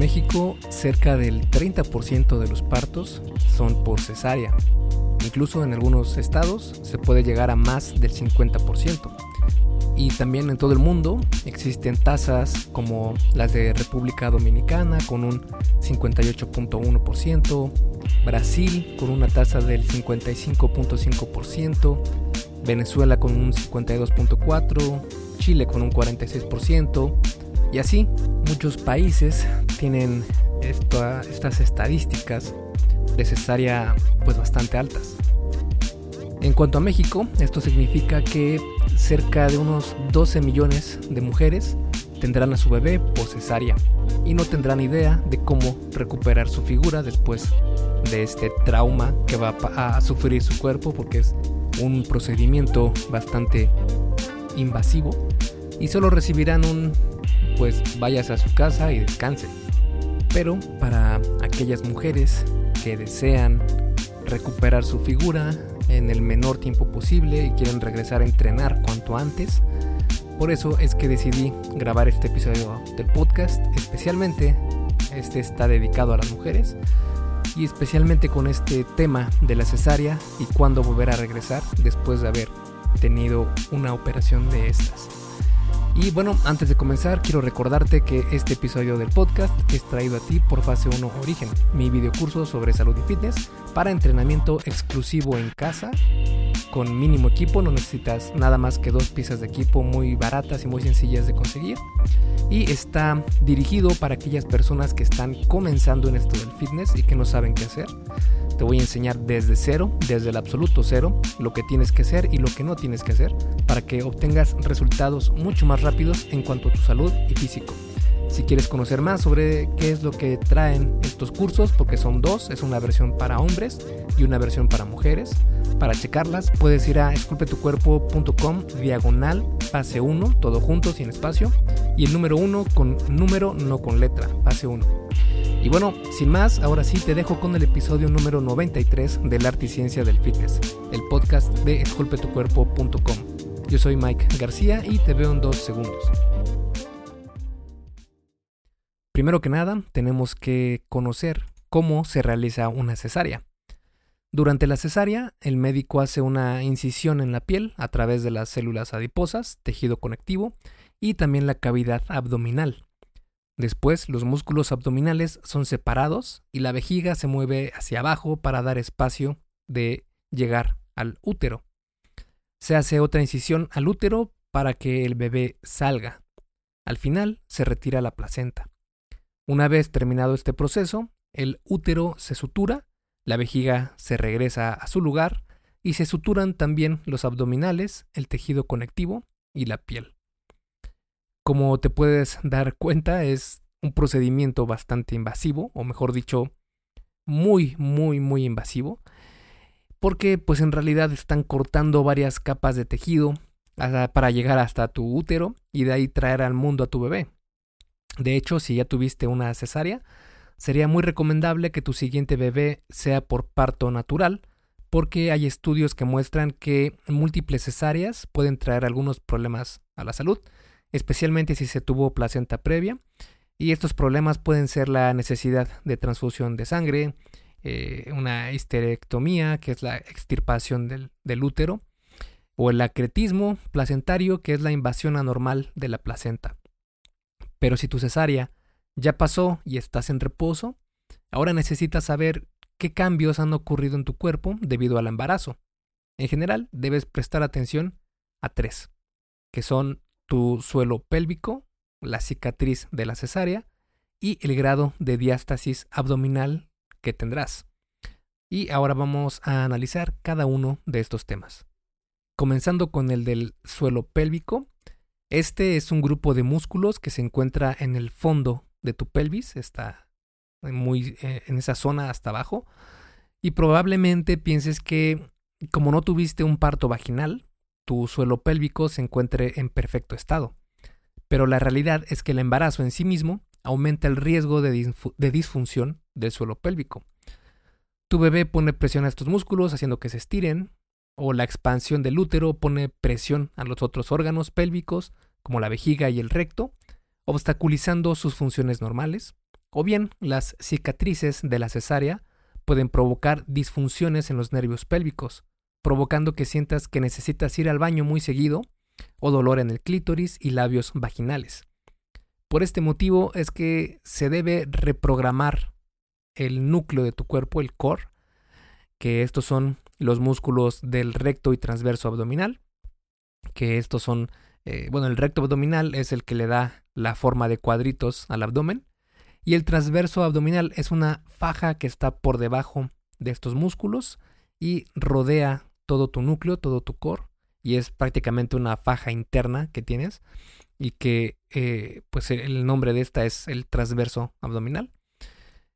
México, cerca del 30% de los partos son por cesárea. Incluso en algunos estados se puede llegar a más del 50%. Y también en todo el mundo existen tasas como las de República Dominicana con un 58.1%, Brasil con una tasa del 55.5%, Venezuela con un 52.4%, Chile con un 46%, y así muchos países tienen estas estadísticas de cesárea pues bastante altas. En cuanto a México, esto significa que cerca de unos 12 millones de mujeres tendrán a su bebé por y no tendrán idea de cómo recuperar su figura después de este trauma que va a sufrir su cuerpo porque es un procedimiento bastante invasivo y solo recibirán un pues vayas a su casa y descanse. Pero para aquellas mujeres que desean recuperar su figura en el menor tiempo posible y quieren regresar a entrenar cuanto antes, por eso es que decidí grabar este episodio del podcast, especialmente este está dedicado a las mujeres y especialmente con este tema de la cesárea y cuándo volver a regresar después de haber tenido una operación de estas. Y bueno, antes de comenzar, quiero recordarte que este episodio del podcast es traído a ti por Fase 1 Origen, mi videocurso sobre salud y fitness para entrenamiento exclusivo en casa. Con mínimo equipo, no necesitas nada más que dos piezas de equipo muy baratas y muy sencillas de conseguir. Y está dirigido para aquellas personas que están comenzando en esto del fitness y que no saben qué hacer. Te voy a enseñar desde cero, desde el absoluto cero, lo que tienes que hacer y lo que no tienes que hacer para que obtengas resultados mucho más rápidos en cuanto a tu salud y físico. Si quieres conocer más sobre qué es lo que traen estos cursos, porque son dos, es una versión para hombres y una versión para mujeres. Para checarlas puedes ir a esculpetucuerpo.com diagonal fase 1, todo junto, sin espacio, y el número 1 con número, no con letra, fase 1. Y bueno, sin más, ahora sí te dejo con el episodio número 93 del Arte y Ciencia del Fitness, el podcast de esculpetucuerpo.com. Yo soy Mike García y te veo en dos segundos. Primero que nada, tenemos que conocer cómo se realiza una cesárea. Durante la cesárea, el médico hace una incisión en la piel a través de las células adiposas, tejido conectivo y también la cavidad abdominal. Después, los músculos abdominales son separados y la vejiga se mueve hacia abajo para dar espacio de llegar al útero. Se hace otra incisión al útero para que el bebé salga. Al final se retira la placenta. Una vez terminado este proceso, el útero se sutura, la vejiga se regresa a su lugar y se suturan también los abdominales, el tejido conectivo y la piel. Como te puedes dar cuenta, es un procedimiento bastante invasivo, o mejor dicho, muy, muy, muy invasivo, porque pues en realidad están cortando varias capas de tejido para llegar hasta tu útero y de ahí traer al mundo a tu bebé. De hecho, si ya tuviste una cesárea, sería muy recomendable que tu siguiente bebé sea por parto natural, porque hay estudios que muestran que múltiples cesáreas pueden traer algunos problemas a la salud, especialmente si se tuvo placenta previa. Y estos problemas pueden ser la necesidad de transfusión de sangre, eh, una histerectomía, que es la extirpación del, del útero, o el acretismo placentario, que es la invasión anormal de la placenta. Pero si tu cesárea ya pasó y estás en reposo, ahora necesitas saber qué cambios han ocurrido en tu cuerpo debido al embarazo. En general, debes prestar atención a tres, que son tu suelo pélvico, la cicatriz de la cesárea y el grado de diástasis abdominal que tendrás. Y ahora vamos a analizar cada uno de estos temas. Comenzando con el del suelo pélvico, este es un grupo de músculos que se encuentra en el fondo de tu pelvis, está muy eh, en esa zona hasta abajo, y probablemente pienses que como no tuviste un parto vaginal, tu suelo pélvico se encuentre en perfecto estado. Pero la realidad es que el embarazo en sí mismo aumenta el riesgo de, disfunción del suelo pélvico. Tu bebé pone presión a estos músculos haciendo que se estiren, o la expansión del útero pone presión a los otros órganos pélvicos, como la vejiga y el recto, obstaculizando sus funciones normales, O bien, las cicatrices de la cesárea pueden provocar disfunciones en los nervios pélvicos, provocando que sientas que necesitas ir al baño muy seguido o dolor en el clítoris y labios vaginales. Por este motivo es que se debe reprogramar el núcleo de tu cuerpo, el core, que estos son los músculos del recto y transverso abdominal, que estos son, eh, bueno, el recto abdominal es el que le da la forma de cuadritos al abdomen, y el transverso abdominal es una faja que está por debajo de estos músculos y rodea todo tu núcleo, todo tu core, y es prácticamente una faja interna que tienes y que eh, pues el nombre de esta es el transverso abdominal.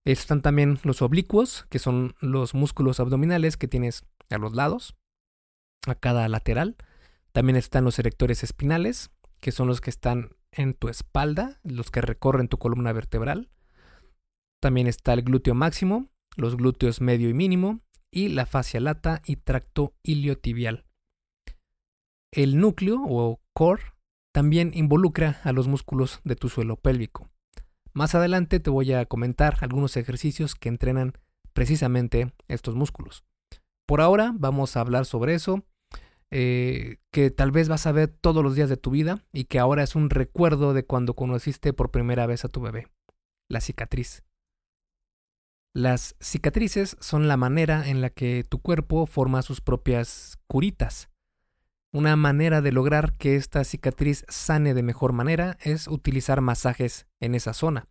Están también los oblicuos, que son los músculos abdominales que tienes a los lados, a cada lateral. También están los erectores espinales, que son los que están en tu espalda, los que recorren tu columna vertebral. También está el glúteo máximo, los glúteos medio y mínimo, y la fascia lata y tracto iliotibial. El núcleo o core también involucra a los músculos de tu suelo pélvico. Más adelante te voy a comentar algunos ejercicios que entrenan precisamente estos músculos. Por ahora vamos a hablar sobre eso, eh, que tal vez vas a ver todos los días de tu vida y que ahora es un recuerdo de cuando conociste por primera vez a tu bebé, la cicatriz. Las cicatrices son la manera en la que tu cuerpo forma sus propias curitas. Una manera de lograr que esta cicatriz sane de mejor manera es utilizar masajes en esa zona.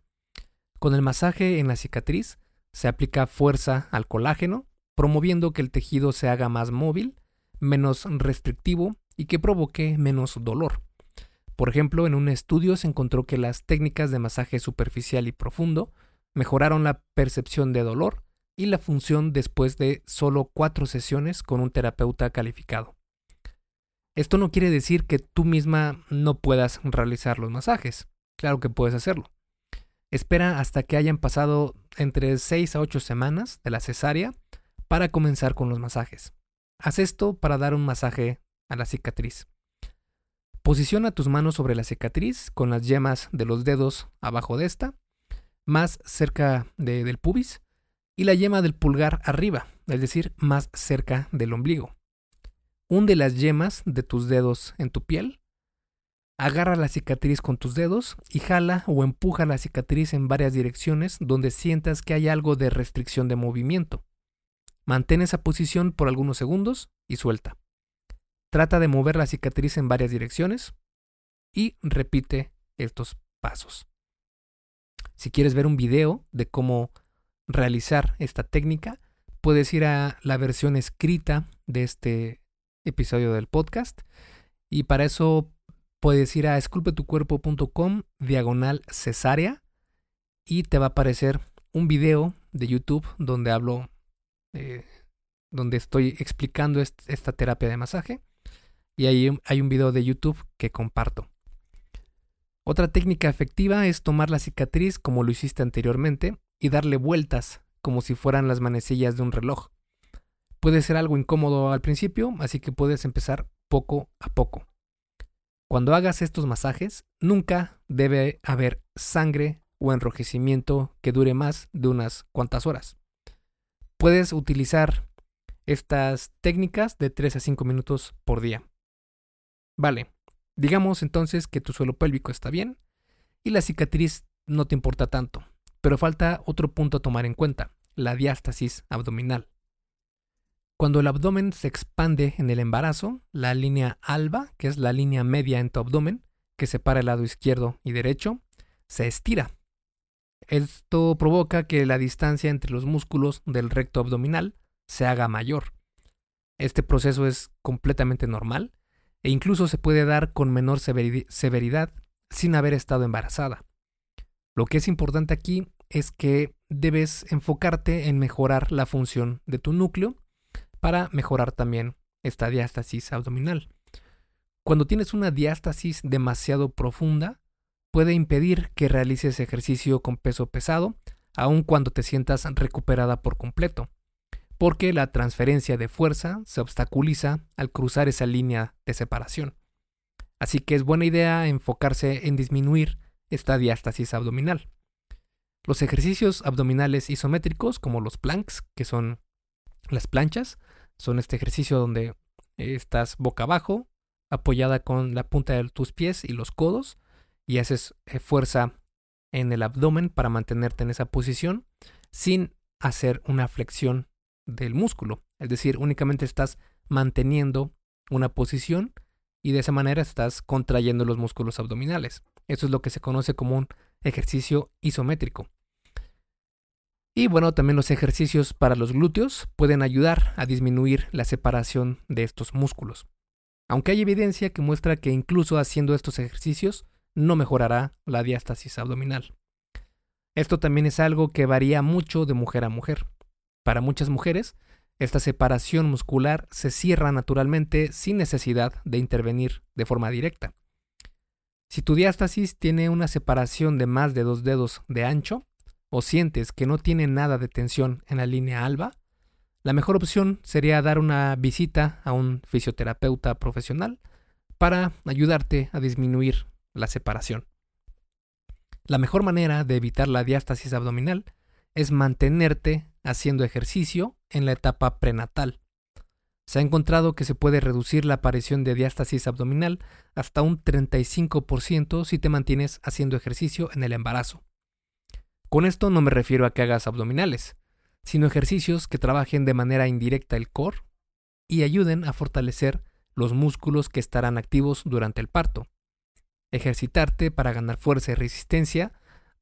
Con el masaje en la cicatriz se aplica fuerza al colágeno, promoviendo que el tejido se haga más móvil, menos restrictivo y que provoque menos dolor. Por ejemplo, en un estudio se encontró que las técnicas de masaje superficial y profundo mejoraron la percepción de dolor y la función después de solo cuatro sesiones con un terapeuta calificado. Esto no quiere decir que tú misma no puedas realizar los masajes. Claro que puedes hacerlo. Espera hasta que hayan pasado entre 6 a 8 semanas de la cesárea para comenzar con los masajes. Haz esto para dar un masaje a la cicatriz. Posiciona tus manos sobre la cicatriz con las yemas de los dedos abajo de esta más cerca del pubis y la yema del pulgar arriba, es decir, más cerca del ombligo. Hunde las yemas de tus dedos en tu piel, agarra la cicatriz con tus dedos y jala o empuja la cicatriz en varias direcciones donde sientas que hay algo de restricción de movimiento. Mantén esa posición por algunos segundos y suelta. Trata de mover la cicatriz en varias direcciones y repite estos pasos. Si quieres ver un video de cómo realizar esta técnica, puedes ir a la versión escrita de este episodio del podcast. Y para eso puedes ir a esculpetucuerpo.com diagonal cesárea y te va a aparecer un video de YouTube donde hablo, eh, donde estoy explicando esta terapia de masaje. Y ahí hay un video de YouTube que comparto. Otra técnica efectiva es tomar la cicatriz como lo hiciste anteriormente y darle vueltas como si fueran las manecillas de un reloj. Puede ser algo incómodo al principio, así que puedes empezar poco a poco. Cuando hagas estos masajes, nunca debe haber sangre o enrojecimiento que dure más de unas cuantas horas. Puedes utilizar estas técnicas de 3 a 5 minutos por día. Vale, Digamos entonces que tu suelo pélvico está bien y la cicatriz no te importa tanto, pero falta otro punto a tomar en cuenta, la diástasis abdominal. Cuando el abdomen se expande en el embarazo, la línea alba, que es la línea media en tu abdomen, que separa el lado izquierdo y derecho, se estira. Esto provoca que la distancia entre los músculos del recto abdominal se haga mayor. Este proceso es completamente normal e incluso se puede dar con menor severidad sin haber estado embarazada. Lo que es importante aquí es que debes enfocarte en mejorar la función de tu núcleo para mejorar también esta diástasis abdominal. Cuando tienes una diástasis demasiado profunda, puede impedir que realices ejercicio con peso pesado, aun cuando te sientas recuperada por completo porque la transferencia de fuerza se obstaculiza al cruzar esa línea de separación. Así que es buena idea enfocarse en disminuir esta diástasis abdominal. Los ejercicios abdominales isométricos, como los planks, que son las planchas, son este ejercicio donde estás boca abajo, apoyada con la punta de tus pies y los codos, y haces eh, fuerza en el abdomen para mantenerte en esa posición sin hacer una flexión del músculo. Es decir, únicamente estás manteniendo una posición y de esa manera estás contrayendo los músculos abdominales. Eso es lo que se conoce como un ejercicio isométrico. Y bueno, también los ejercicios para los glúteos pueden ayudar a disminuir la separación de estos músculos. Aunque hay evidencia que muestra que incluso haciendo estos ejercicios no mejorará la diástasis abdominal. Esto también es algo que varía mucho de mujer a mujer. Para muchas mujeres, esta separación muscular se cierra naturalmente sin necesidad de intervenir de forma directa. Si tu diástasis tiene una separación de más de dos dedos de ancho, o sientes que no tiene nada de tensión en la línea alba, la mejor opción sería dar una visita a un fisioterapeuta profesional para ayudarte a disminuir la separación. La mejor manera de evitar la diástasis abdominal es mantenerte haciendo ejercicio en la etapa prenatal. Se ha encontrado que se puede reducir la aparición de diástasis abdominal hasta un 35% si te mantienes haciendo ejercicio en el embarazo. Con esto no me refiero a que hagas abdominales, sino ejercicios que trabajen de manera indirecta el core y ayuden a fortalecer los músculos que estarán activos durante el parto. Ejercitarte para ganar fuerza y resistencia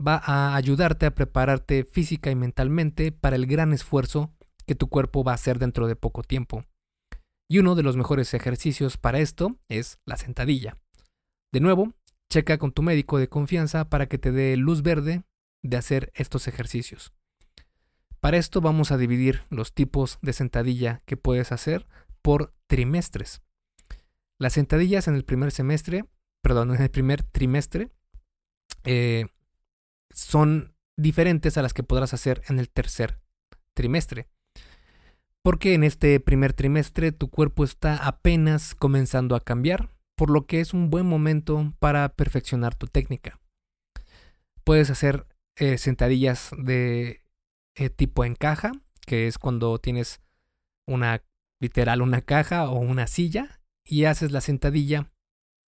va a ayudarte a prepararte física y mentalmente para el gran esfuerzo que tu cuerpo va a hacer dentro de poco tiempo. Y uno de los mejores ejercicios para esto es la sentadilla. De nuevo, checa con tu médico de confianza para que te dé luz verde de hacer estos ejercicios. Para esto vamos a dividir los tipos de sentadilla que puedes hacer por trimestres. Las sentadillas en el primer semestre, perdón, en el primer trimestre, eh, son diferentes a las que podrás hacer en el tercer trimestre. Porque en este primer trimestre tu cuerpo está apenas comenzando a cambiar, por lo que es un buen momento para perfeccionar tu técnica. Puedes hacer eh, sentadillas de eh, tipo en caja, que es cuando tienes una literal una caja o una silla y haces la sentadilla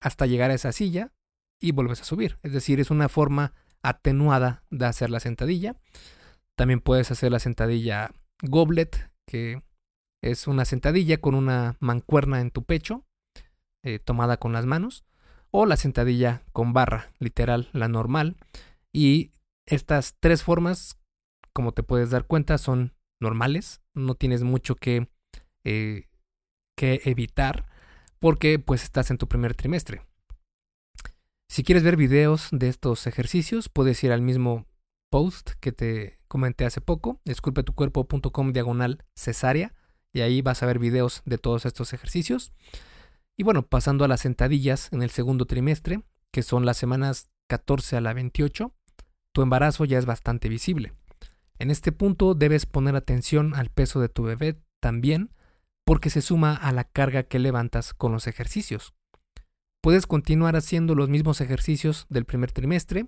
hasta llegar a esa silla y vuelves a subir. Es decir, es una forma atenuada de hacer la sentadilla. También puedes hacer la sentadilla goblet, que es una sentadilla con una mancuerna en tu pecho, eh, tomada con las manos, o la sentadilla con barra, literal, la normal. Y estas tres formas como te puedes dar cuenta, son normales. No tienes mucho que, eh, que evitar porque pues estás en tu primer trimestre. Si quieres ver videos de estos ejercicios, puedes ir al mismo post que te comenté hace poco, disculpetucuerpo.com diagonal cesárea, y ahí vas a ver videos de todos estos ejercicios. Y bueno, pasando a las sentadillas en el segundo trimestre, que son las semanas 14 a la 28, tu embarazo ya es bastante visible. En este punto debes poner atención al peso de tu bebé también porque se suma a la carga que levantas con los ejercicios. Puedes continuar haciendo los mismos ejercicios del primer trimestre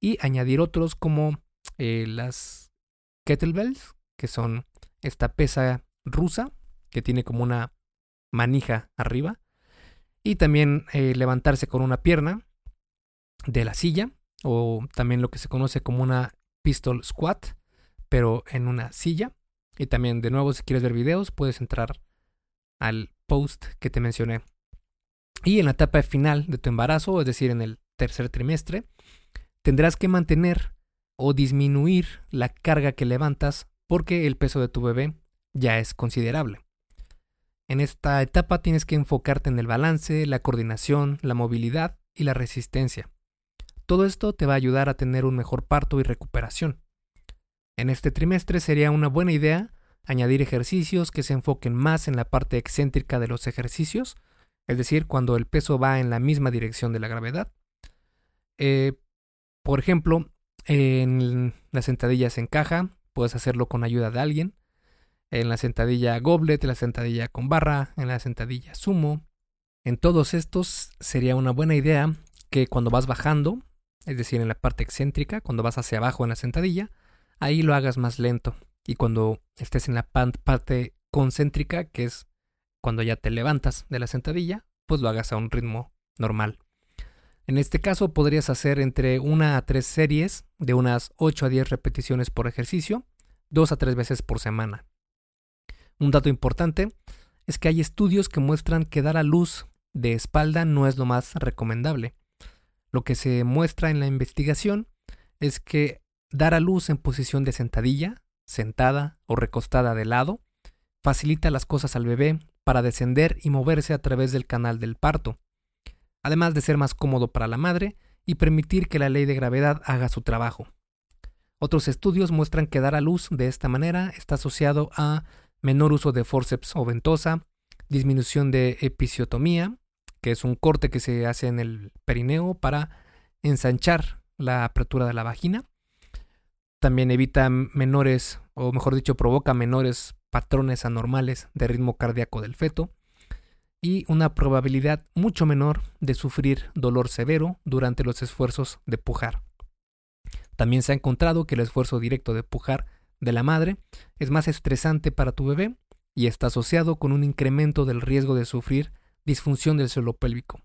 y añadir otros como eh, las kettlebells, que son esta pesa rusa que tiene como una manija arriba, y también eh, levantarse con una pierna de la silla, o también lo que se conoce como una pistol squat, pero en una silla. Y también, de nuevo, si quieres ver videos, puedes entrar al post que te mencioné. Y en la etapa final de tu embarazo, es decir, en el tercer trimestre, tendrás que mantener o disminuir la carga que levantas porque el peso de tu bebé ya es considerable. En esta etapa tienes que enfocarte en el balance, la coordinación, la movilidad y la resistencia. Todo esto te va a ayudar a tener un mejor parto y recuperación. En este trimestre sería una buena idea añadir ejercicios que se enfoquen más en la parte excéntrica de los ejercicios, es decir, cuando el peso va en la misma dirección de la gravedad. Eh, por ejemplo, en las sentadillas en caja, puedes hacerlo con ayuda de alguien. En la sentadilla goblet, en la sentadilla con barra, en la sentadilla sumo. En todos estos sería una buena idea que cuando vas bajando es decir, en la parte excéntrica, cuando vas hacia abajo en la sentadilla, ahí lo hagas más lento. Y cuando estés en la parte concéntrica, que es cuando ya te levantas de la sentadilla, pues lo hagas a un ritmo normal. En este caso podrías hacer entre una a tres series de unas 8 a 10 repeticiones por ejercicio, dos a tres veces por semana. Un dato importante es que hay estudios que muestran que dar a luz de espalda no es lo más recomendable. Lo que se muestra en la investigación es que dar a luz en posición de sentadilla, sentada o recostada de lado, facilita las cosas al bebé para descender y moverse a través del canal del parto, además de ser más cómodo para la madre y permitir que la ley de gravedad haga su trabajo. Otros estudios muestran que dar a luz de esta manera está asociado a menor uso de forceps o ventosa, disminución de episiotomía, que es un corte que se hace en el perineo para ensanchar la apertura de la vagina. También evita menores, o mejor dicho, provoca menores patrones anormales de ritmo cardíaco del feto y una probabilidad mucho menor de sufrir dolor severo durante los esfuerzos de pujar. También se ha encontrado que el esfuerzo directo de pujar de la madre es más estresante para tu bebé y está asociado con un incremento del riesgo de sufrir disfunción del suelo pélvico.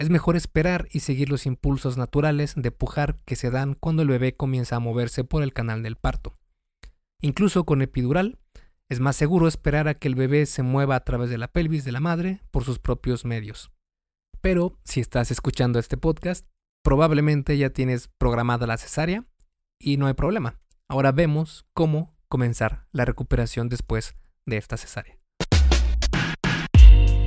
Es mejor esperar y seguir los impulsos naturales de pujar que se dan cuando el bebé comienza a moverse por el canal del parto. Incluso con epidural, es más seguro esperar a que el bebé se mueva a través de la pelvis de la madre por sus propios medios. Pero si estás escuchando este podcast, probablemente ya tienes programada la cesárea y no hay problema. Ahora vemos cómo comenzar la recuperación después de esta cesárea.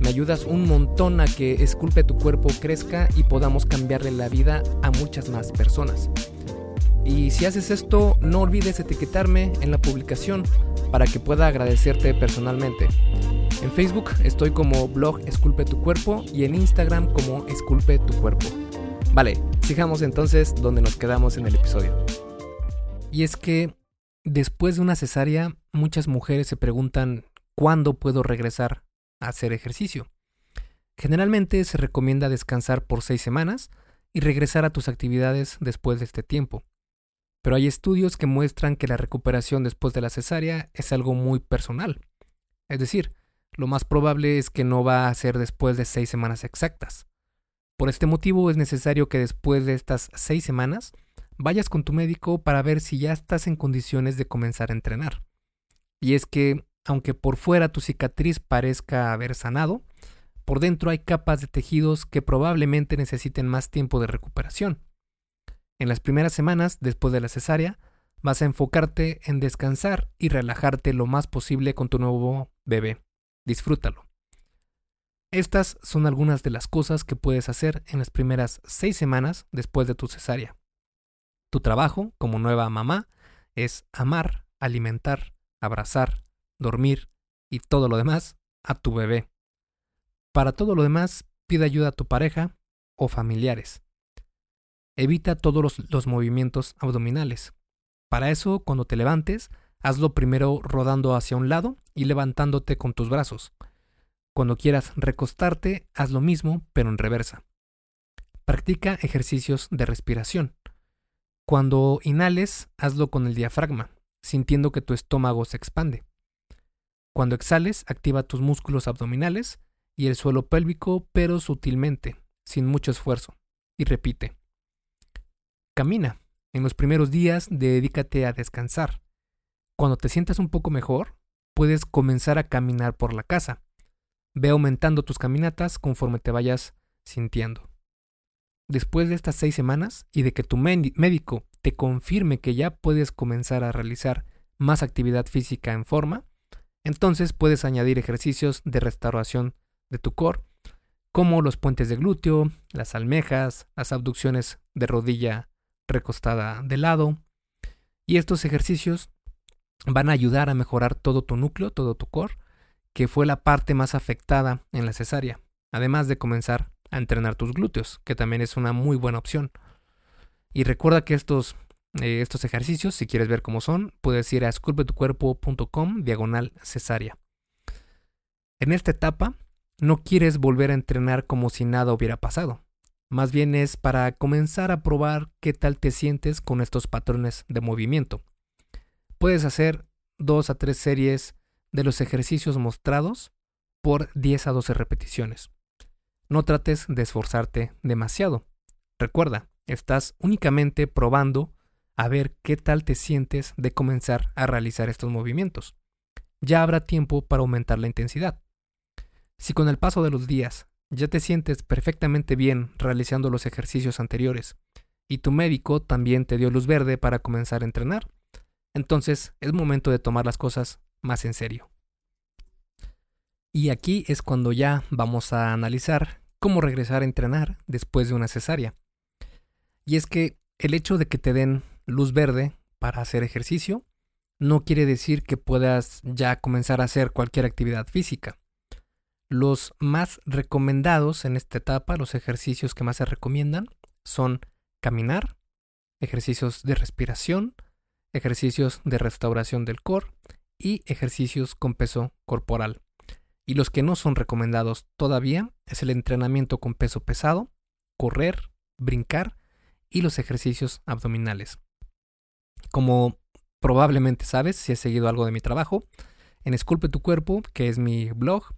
me ayudas un montón a que Esculpe tu cuerpo crezca y podamos cambiarle la vida a muchas más personas. Y si haces esto, no olvides etiquetarme en la publicación para que pueda agradecerte personalmente. En Facebook estoy como blog Esculpe tu cuerpo y en Instagram como Esculpe tu cuerpo. Vale, sigamos entonces donde nos quedamos en el episodio. Y es que después de una cesárea, muchas mujeres se preguntan cuándo puedo regresar hacer ejercicio. Generalmente se recomienda descansar por seis semanas y regresar a tus actividades después de este tiempo. Pero hay estudios que muestran que la recuperación después de la cesárea es algo muy personal. Es decir, lo más probable es que no va a ser después de seis semanas exactas. Por este motivo es necesario que después de estas seis semanas vayas con tu médico para ver si ya estás en condiciones de comenzar a entrenar. Y es que aunque por fuera tu cicatriz parezca haber sanado, por dentro hay capas de tejidos que probablemente necesiten más tiempo de recuperación. En las primeras semanas después de la cesárea, vas a enfocarte en descansar y relajarte lo más posible con tu nuevo bebé. Disfrútalo. Estas son algunas de las cosas que puedes hacer en las primeras seis semanas después de tu cesárea. Tu trabajo como nueva mamá es amar, alimentar, abrazar, dormir y todo lo demás a tu bebé. Para todo lo demás, pide ayuda a tu pareja o familiares. Evita todos los, movimientos abdominales. Para eso, cuando te levantes, hazlo primero rodando hacia un lado y levantándote con tus brazos. Cuando quieras recostarte, haz lo mismo, pero en reversa. Practica ejercicios de respiración. Cuando inhales, hazlo con el diafragma, sintiendo que tu estómago se expande. Cuando exhales, activa tus músculos abdominales y el suelo pélvico, pero sutilmente, sin mucho esfuerzo. Y repite. Camina. En los primeros días, dedícate a descansar. Cuando te sientas un poco mejor, puedes comenzar a caminar por la casa. Ve aumentando tus caminatas conforme te vayas sintiendo. Después de estas seis semanas y de que tu médico te confirme que ya puedes comenzar a realizar más actividad física en forma, entonces puedes añadir ejercicios de restauración de tu core, como los puentes de glúteo, las almejas, las abducciones de rodilla recostada de lado, Y estos ejercicios van a ayudar a mejorar todo tu núcleo, todo tu core, que fue la parte más afectada en la cesárea, además de comenzar a entrenar tus glúteos, que también es una muy buena opción. Y recuerda que estos, eh, estos ejercicios, si quieres ver cómo son, puedes ir a esculpetucuerpo.com diagonal cesárea. En esta etapa, no quieres volver a entrenar como si nada hubiera pasado. Más bien es para comenzar a probar qué tal te sientes con estos patrones de movimiento. Puedes hacer dos a tres series de los ejercicios mostrados por 10 a 12 repeticiones. No trates de esforzarte demasiado. Recuerda, estás únicamente probando a ver qué tal te sientes de comenzar a realizar estos movimientos. Ya habrá tiempo para aumentar la intensidad. Si con el paso de los días ya te sientes perfectamente bien realizando los ejercicios anteriores y tu médico también te dio luz verde para comenzar a entrenar, entonces es momento de tomar las cosas más en serio. Y aquí es cuando ya vamos a analizar cómo regresar a entrenar después de una cesárea. Y es que el hecho de que te den luz verde para hacer ejercicio no quiere decir que puedas ya comenzar a hacer cualquier actividad física. Los más recomendados en esta etapa, los ejercicios que más se recomiendan, son caminar, ejercicios de respiración, ejercicios de restauración del core y ejercicios con peso corporal. Y los que no son recomendados todavía es el entrenamiento con peso pesado, correr, brincar y los ejercicios abdominales. Como probablemente sabes si has seguido algo de mi trabajo, en Esculpe tu Cuerpo, que es mi blog,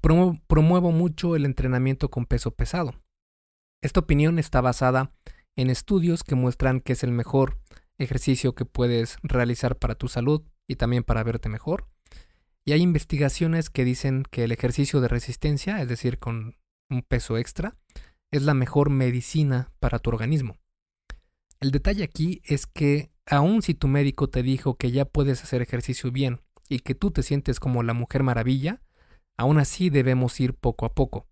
promuevo mucho el entrenamiento con peso pesado. Esta opinión está basada en estudios que muestran que es el mejor ejercicio que puedes realizar para tu salud y también para verte mejor. Y hay investigaciones que dicen que el ejercicio de resistencia, es decir, con un peso extra, es la mejor medicina para tu organismo. El detalle aquí es que aun si tu médico te dijo que ya puedes hacer ejercicio bien y que tú te sientes como la mujer maravilla, aún así debemos ir poco a poco.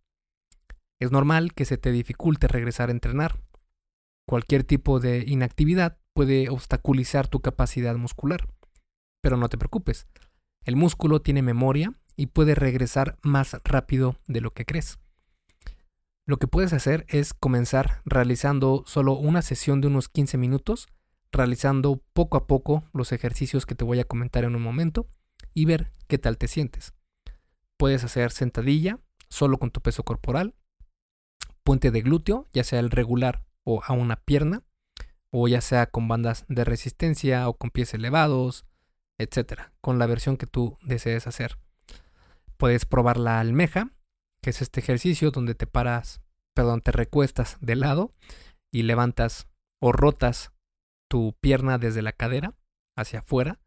Es normal que se te dificulte regresar a entrenar. Cualquier tipo de inactividad puede obstaculizar tu capacidad muscular. Pero no te preocupes, el músculo tiene memoria y puede regresar más rápido de lo que crees. Lo que puedes hacer es comenzar realizando solo una sesión de unos 15 minutos, realizando poco a poco los ejercicios que te voy a comentar en un momento y ver qué tal te sientes. Puedes hacer sentadilla solo con tu peso corporal, puente de glúteo, ya sea el regular o a una pierna, o ya sea con bandas de resistencia o con pies elevados, etcétera, con la versión que tú desees hacer. Puedes probar la almeja, que es este ejercicio donde te paras, perdón, te recuestas de lado y levantas o rotas tu pierna desde la cadera hacia afuera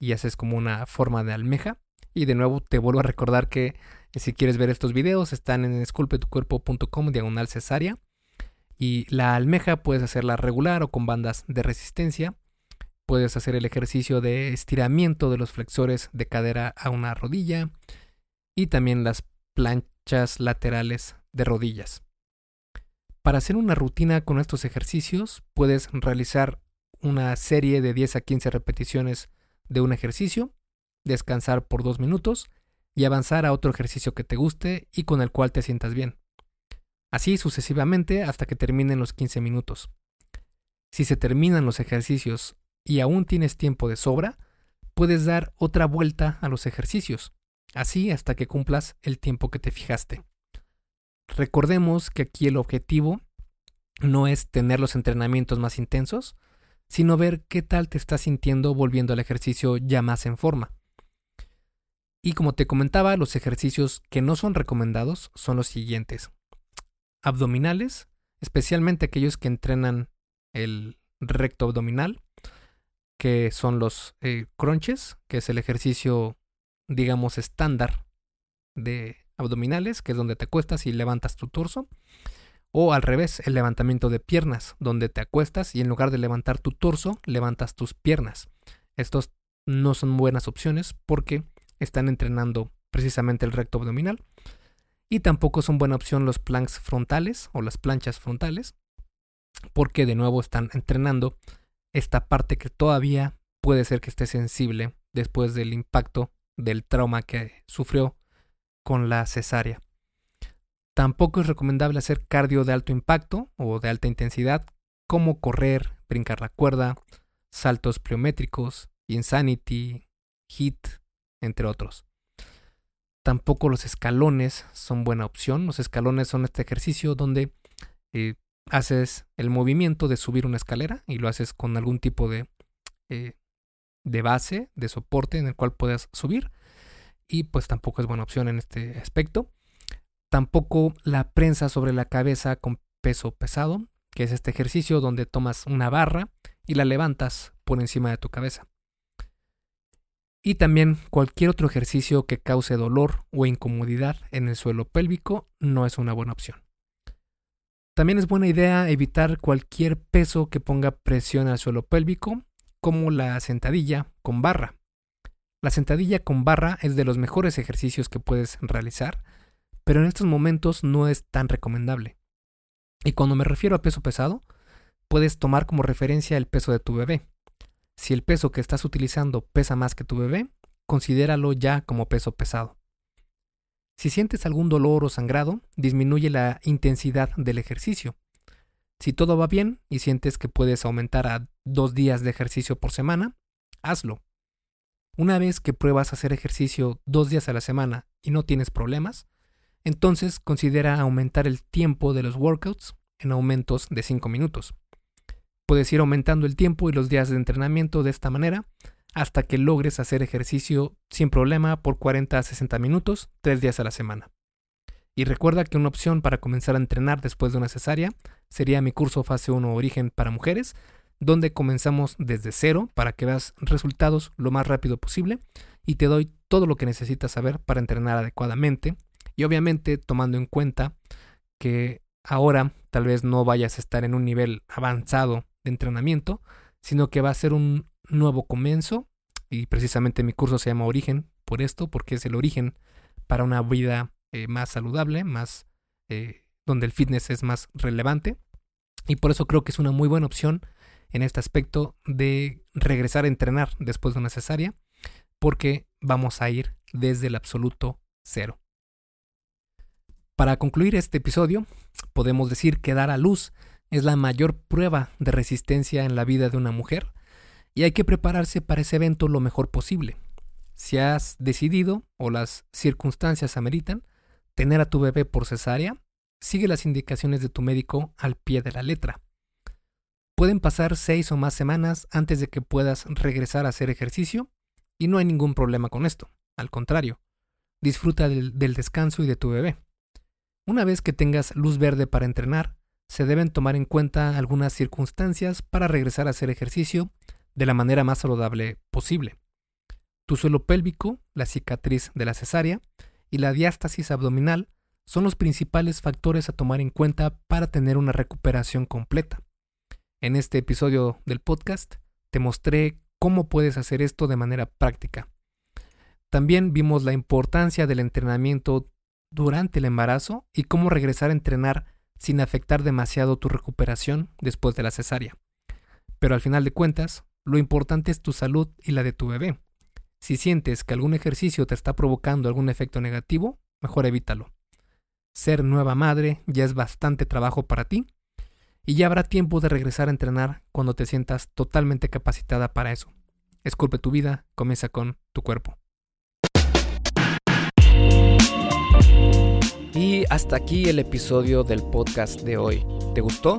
y haces como una forma de almeja. Y de nuevo te vuelvo a recordar que si quieres ver estos videos están en esculpetucuerpo.com diagonal cesárea. Y la almeja puedes hacerla regular o con bandas de resistencia. Puedes hacer el ejercicio de estiramiento de los flexores de cadera a una rodilla y también las planchas laterales de rodillas. Para hacer una rutina con estos ejercicios, puedes realizar una serie de 10 a 15 repeticiones de un ejercicio, descansar por 2 minutos y avanzar a otro ejercicio que te guste y con el cual te sientas bien. Así sucesivamente hasta que terminen los 15 minutos. Si se terminan los ejercicios y aún tienes tiempo de sobra, puedes dar otra vuelta a los ejercicios, así hasta que cumplas el tiempo que te fijaste. Recordemos que aquí el objetivo no es tener los entrenamientos más intensos, sino ver qué tal te estás sintiendo volviendo al ejercicio ya más en forma. Y como te comentaba, los ejercicios que no son recomendados son los siguientes. Abdominales, especialmente aquellos que entrenan el recto abdominal, que son los eh, crunches, que es el ejercicio, digamos, estándar de abdominales, que es donde te acuestas y levantas tu torso. O al revés, el levantamiento de piernas, donde te acuestas y en lugar de levantar tu torso, levantas tus piernas. Estos no son buenas opciones porque están entrenando precisamente el recto abdominal. Y tampoco son buena opción los planks frontales o las planchas frontales, porque de nuevo están entrenando esta parte que todavía puede ser que esté sensible después del impacto del trauma que sufrió con la cesárea. Tampoco es recomendable hacer cardio de alto impacto o de alta intensidad, como correr, brincar la cuerda, saltos pliométricos, insanity, hit, entre otros. Tampoco los escalones son buena opción. Los escalones son este ejercicio donde eh, haces el movimiento de subir una escalera y lo haces con algún tipo de, eh, de base, de soporte en el cual puedas subir. Y pues tampoco es buena opción en este aspecto. Tampoco la prensa sobre la cabeza con peso pesado, que es este ejercicio donde tomas una barra y la levantas por encima de tu cabeza. Y también cualquier otro ejercicio que cause dolor o incomodidad en el suelo pélvico no es una buena opción. También es buena idea evitar cualquier peso que ponga presión al suelo pélvico, como la sentadilla con barra. La sentadilla con barra es de los mejores ejercicios que puedes realizar, pero en estos momentos no es tan recomendable. Y cuando me refiero a peso pesado, puedes tomar como referencia el peso de tu bebé. Si el peso que estás utilizando pesa más que tu bebé, considéralo ya como peso pesado. Si sientes algún dolor o sangrado, disminuye la intensidad del ejercicio. Si todo va bien y sientes que puedes aumentar a dos días de ejercicio por semana, hazlo. Una vez que pruebas hacer ejercicio dos días a la semana y no tienes problemas, entonces considera aumentar el tiempo de los workouts en aumentos de 5 minutos. Puedes ir aumentando el tiempo y los días de entrenamiento de esta manera hasta que logres hacer ejercicio sin problema por 40 a 60 minutos, 3 días a la semana. Y recuerda que una opción para comenzar a entrenar después de una cesárea sería mi curso Fase 1 Origen para Mujeres, donde comenzamos desde cero para que veas resultados lo más rápido posible y te doy todo lo que necesitas saber para entrenar adecuadamente y obviamente tomando en cuenta que ahora tal vez no vayas a estar en un nivel avanzado de entrenamiento, sino que va a ser un nuevo comienzo y precisamente mi curso se llama Origen por esto, porque es el origen para una vida eh, más saludable, más eh, donde el fitness es más relevante y por eso creo que es una muy buena opción en este aspecto de regresar a entrenar después de una cesárea, porque vamos a ir desde el absoluto cero. Para concluir este episodio, podemos decir que dar a luz es la mayor prueba de resistencia en la vida de una mujer y hay que prepararse para ese evento lo mejor posible. Si has decidido o las circunstancias ameritan tener a tu bebé por cesárea, sigue las indicaciones de tu médico al pie de la letra. Pueden pasar seis o más semanas antes de que puedas regresar a hacer ejercicio y no hay ningún problema con esto. Al contrario, disfruta del, del descanso y de tu bebé. Una vez que tengas luz verde para entrenar, se deben tomar en cuenta algunas circunstancias para regresar a hacer ejercicio de la manera más saludable posible. Tu suelo pélvico, la cicatriz de la cesárea y la diástasis abdominal son los principales factores a tomar en cuenta para tener una recuperación completa. En este episodio del podcast te mostré cómo puedes hacer esto de manera práctica. También vimos la importancia del entrenamiento durante el embarazo y cómo regresar a entrenar sin afectar demasiado tu recuperación después de la cesárea. Pero al final de cuentas, lo importante es tu salud y la de tu bebé. Si sientes que algún ejercicio te está provocando algún efecto negativo, mejor evítalo. Ser nueva madre ya es bastante trabajo para ti y ya habrá tiempo de regresar a entrenar cuando te sientas totalmente capacitada para eso. Esculpe tu vida, comienza con tu cuerpo. Y hasta aquí el episodio del podcast de hoy. ¿Te gustó?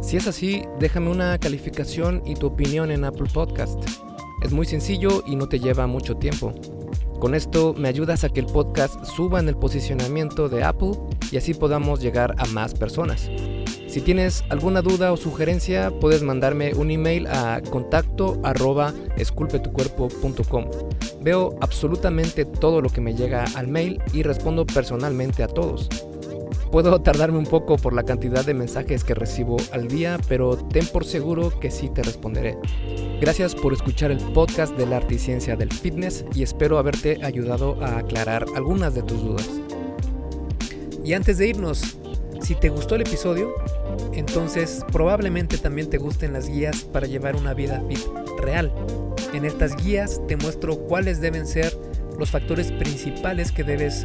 Si es así, déjame una calificación y tu opinión en Apple Podcast. Es muy sencillo y no te lleva mucho tiempo. Con esto me ayudas a que el podcast suba en el posicionamiento de Apple y así podamos llegar a más personas. Si tienes alguna duda o sugerencia, puedes mandarme un email a contacto arroba esculpetucuerpo.com. Veo absolutamente todo lo que me llega al mail y respondo personalmente a todos. Puedo tardarme un poco por la cantidad de mensajes que recibo al día, pero ten por seguro que sí te responderé. Gracias por escuchar el podcast de la arte y ciencia del fitness y espero haberte ayudado a aclarar algunas de tus dudas. Y antes de irnos, Si te gustó el episodio, entonces probablemente también te gusten las guías para llevar una vida fit real. En estas guías te muestro cuáles deben ser los factores principales que debes